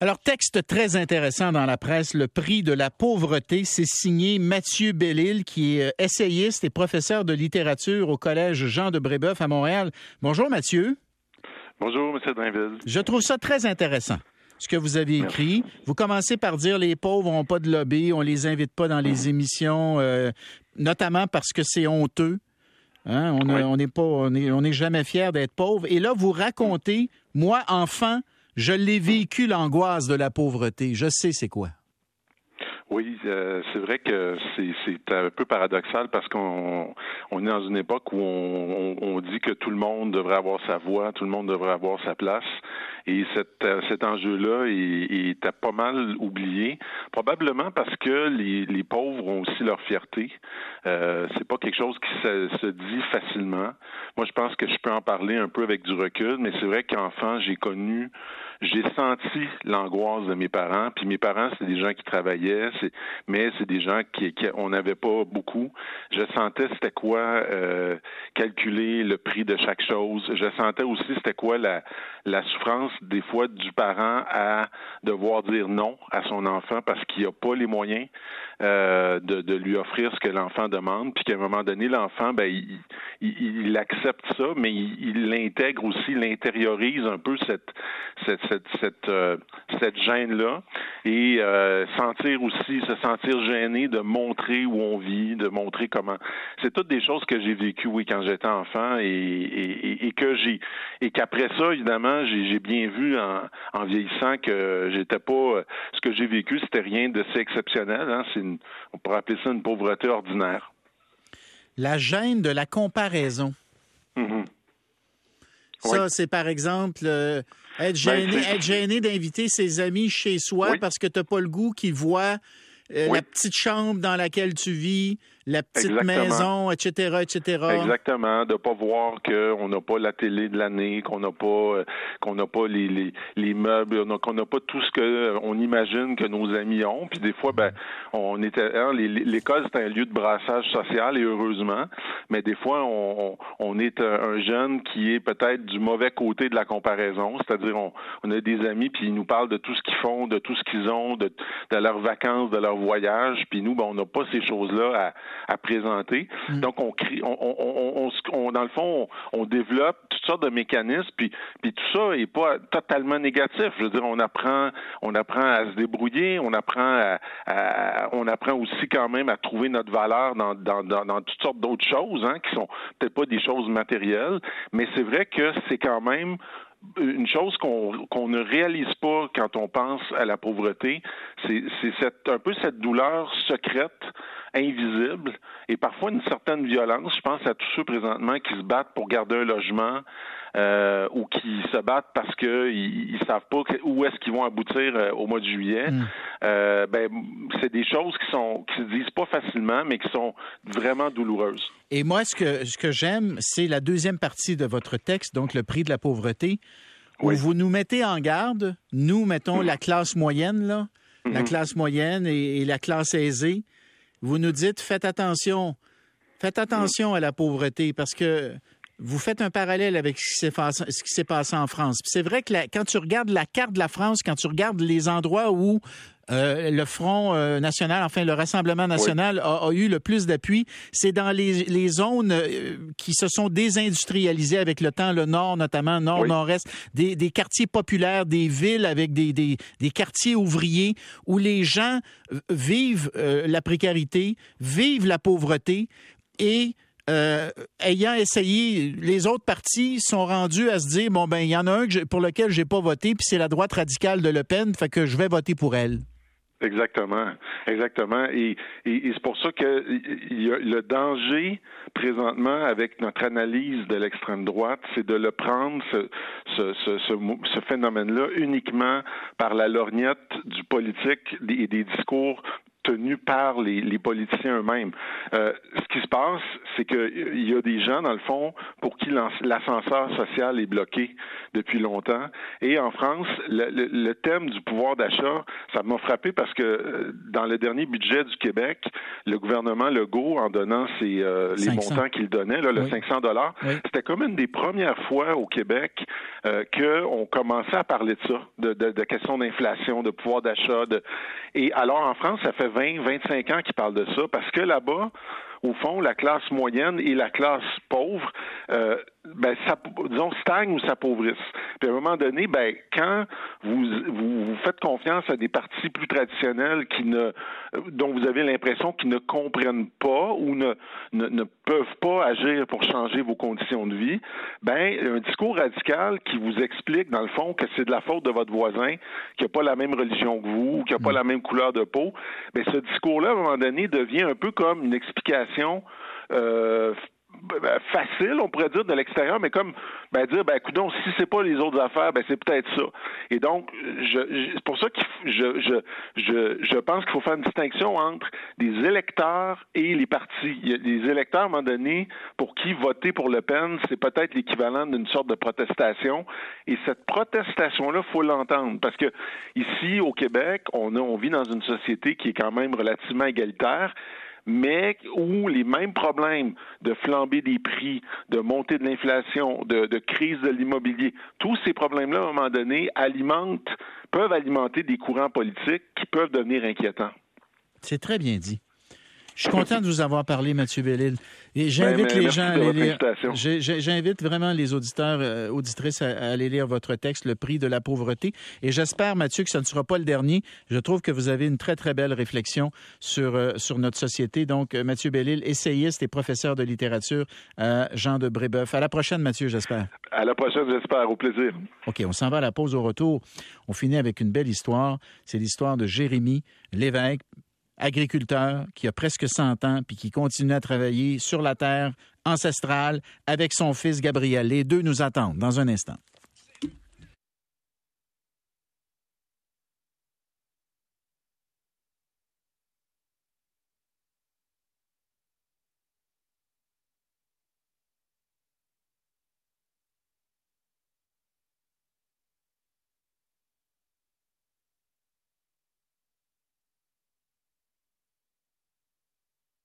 Alors, texte très intéressant dans la presse, le prix de la pauvreté, c'est signé Mathieu Bellil, qui est euh, essayiste et professeur de littérature au Collège Jean de Brébeuf à Montréal. Bonjour Mathieu. Bonjour, M. Drainville. Je trouve ça très intéressant ce que vous avez écrit. Vous commencez par dire les pauvres n'ont pas de lobby, on les invite pas dans les émissions, euh, notamment parce que c'est honteux. Hein? On n'est pas, on est, jamais fier d'être pauvre. Et là, vous racontez, moi, enfant, je l'ai vécu l'angoisse de la pauvreté. Je sais c'est quoi. Oui, euh, c'est vrai que c'est un peu paradoxal parce qu'on on est dans une époque où on, dit que tout le monde devrait avoir sa voix, tout le monde devrait avoir sa place. Et cet, euh, cet enjeu-là est, est, pas mal oublié, probablement parce que les, les pauvres ont aussi leur fierté. Euh, c'est pas quelque chose qui se, dit facilement. Moi, je pense que je peux en parler un peu avec du recul, mais c'est vrai qu'enfant, j'ai connu j'ai senti l'angoisse de mes parents. Puis mes parents, c'est des gens qui travaillaient, mais c'est des gens qui, qui on n'avait pas beaucoup. Je sentais c'était quoi euh, calculer le prix de chaque chose. Je sentais aussi c'était quoi la, la souffrance des fois du parent à devoir dire non à son enfant parce qu'il n'a pas les moyens euh, de, de, lui offrir ce que l'enfant demande, puis qu'à un moment donné, l'enfant, ben, il, il, accepte ça, mais il l'intègre aussi, il intériorise un peu cette, cette, cette, cette, euh, cette gêne-là et euh, sentir aussi, se sentir gêné de montrer où on vit, de montrer comment. C'est toutes des choses que j'ai vécues, oui, quand j'étais enfant et, et, et que j'ai et qu'après ça, évidemment, j'ai bien vu en, en vieillissant que j'étais pas ce que j'ai vécu, c'était rien de si exceptionnel. Hein, on pourrait appeler ça une pauvreté ordinaire. La gêne de la comparaison. Mm-hmm. Ça, c'est par exemple euh, être gêné, ben, être gêné d'inviter ses amis chez soi parce que tu n'as pas le goût qu'ils voient euh, la petite chambre dans laquelle tu vis, la petite maison, etc., etc. Exactement, de pas voir qu'on n'a pas la télé de l'année, qu'on n'a pas euh, qu'on n'a pas les, les, les meubles, qu'on n'a pas tout ce que euh, on imagine que nos amis ont. Puis des fois, ben, on était hein, l'école c'est un lieu de brassage social et heureusement, mais des fois on, on est un jeune qui est peut-être du mauvais côté de la comparaison, c'est-à-dire on, on a des amis puis ils nous parlent de tout ce qu'ils font, de tout ce qu'ils ont, de, de leurs vacances, de leurs voyage, puis nous, ben, on n'a pas ces choses-là à, présenter. Mm. Donc, on, crie, on, on, dans le fond, on, développe toutes sortes de mécanismes, puis, puis tout ça est pas totalement négatif. Je veux dire, on apprend, on apprend à se débrouiller, on apprend à, on apprend aussi quand même à trouver notre valeur dans, dans, dans, toutes sortes d'autres choses, hein, qui sont peut-être pas des choses matérielles, mais c'est vrai que c'est quand même une chose qu'on ne réalise pas quand on pense à la pauvreté, c'est un peu cette douleur secrète, invisible, et parfois une certaine violence. Je pense à tous ceux présentement qui se battent pour garder un logement, euh, ou qui se battent parce qu'ils ne savent pas où est-ce qu'ils vont aboutir euh, au mois de juillet. Mm. Euh, ben, c'est des choses qui sont qui se disent pas facilement, mais qui sont vraiment douloureuses. Et moi, ce que ce que j'aime, c'est la deuxième partie de votre texte, donc le prix de la pauvreté, où vous nous mettez en garde. Nous mettons la classe moyenne là, la mm-hmm. classe moyenne et, la classe aisée. Vous nous dites faites attention, faites attention à la pauvreté parce que vous faites un parallèle avec ce qui s'est passé, en France. C'est vrai que quand tu regardes la carte de la France, quand tu regardes les endroits où euh, le Front euh, national, enfin le Rassemblement national a, eu le plus d'appui, c'est dans les, zones euh, qui se sont désindustrialisées avec le temps, le Nord notamment, Nord-Nord-Est, des, quartiers populaires, des villes avec des, des, des quartiers ouvriers où les gens vivent la précarité, vivent la pauvreté et euh, ayant essayé, les autres partis sont rendus à se dire bon ben il y en a un pour lequel j'ai pas voté, puis c'est la droite radicale de Le Pen, fait que je vais voter pour elle. Exactement, exactement. Et, c'est pour ça que y le danger présentement avec notre analyse de l'extrême droite, c'est de le prendre ce, ce, ce, ce phénomène-là uniquement par la lorgnette du politique et des discours tenu par les, les politiciens eux-mêmes. Euh, ce qui se passe, c'est qu'il y a des gens, dans le fond, pour qui l'ascenseur social est bloqué depuis longtemps. Et en France, le, le, thème du pouvoir d'achat, ça m'a frappé parce que euh, dans le dernier budget du Québec, le gouvernement Legault, en donnant ses, euh, les montants qu'il donnait, là, le 500 dollars, c'était comme une des premières fois au Québec euh, qu'on commençait à parler de ça, de, de, de questions d'inflation, de pouvoir d'achat. De... Et alors en France, ça fait 20, 25 ans qu'ils parlent de ça parce que là-bas, au fond, la classe moyenne et la classe pauvre, euh, ben, ça, disons, stagnent ou s'appauvrissent. Puis à un moment donné, ben, quand vous, vous, faites confiance à des partis plus traditionnels qui ne, dont vous avez l'impression qu'ils ne comprennent pas ou ne, ne, peuvent pas agir pour changer vos conditions de vie, ben, un discours radical qui vous explique, dans le fond, que c'est de la faute de votre voisin, qui n'a pas la même religion que vous, qui n'a pas mm. la même couleur de peau, ben, ce discours-là, à un moment donné, devient un peu comme une explication euh, ben, facile, on pourrait dire, de l'extérieur, mais comme ben, dire, ben, écoutons, si c'est pas les autres affaires, ben, c'est peut-être ça. Et donc, je, c'est pour ça que je, je, je, je pense qu'il faut faire une distinction entre des électeurs et les partis. Il électeurs, à un moment donné, pour qui voter pour Le Pen, c'est peut-être l'équivalent d'une sorte de protestation. Et cette protestation-là, faut l'entendre. Parce que ici, au Québec, on, a, on vit dans une société qui est quand même relativement égalitaire mais où les mêmes problèmes de flambée des prix, de montée de l'inflation, de, crise de l'immobilier, tous ces problèmes-là, à un moment donné, alimentent, peuvent alimenter des courants politiques qui peuvent devenir inquiétants. C'est très bien dit. Je suis content de vous avoir parlé, Mathieu Bellil. Et j'invite ben, les gens à aller lire. J'invite vraiment les auditeurs, euh, auditrices à, aller lire votre texte, Le prix de la pauvreté. Et j'espère, Mathieu, que ce ne sera pas le dernier. Je trouve que vous avez une très, très belle réflexion sur, euh, sur notre société. Donc, euh, Mathieu Bellil, essayiste et professeur de littérature à Jean de Brébeuf. À la prochaine, Mathieu, j'espère. À la prochaine, j'espère. Au plaisir. OK, on s'en va à la pause au retour. On finit avec une belle histoire. C'est l'histoire de Jérémie Lévesque, agriculteur qui a presque 100 ans puis qui continue à travailler sur la terre ancestrale avec son fils Gabriel. Les deux nous attendent dans un instant.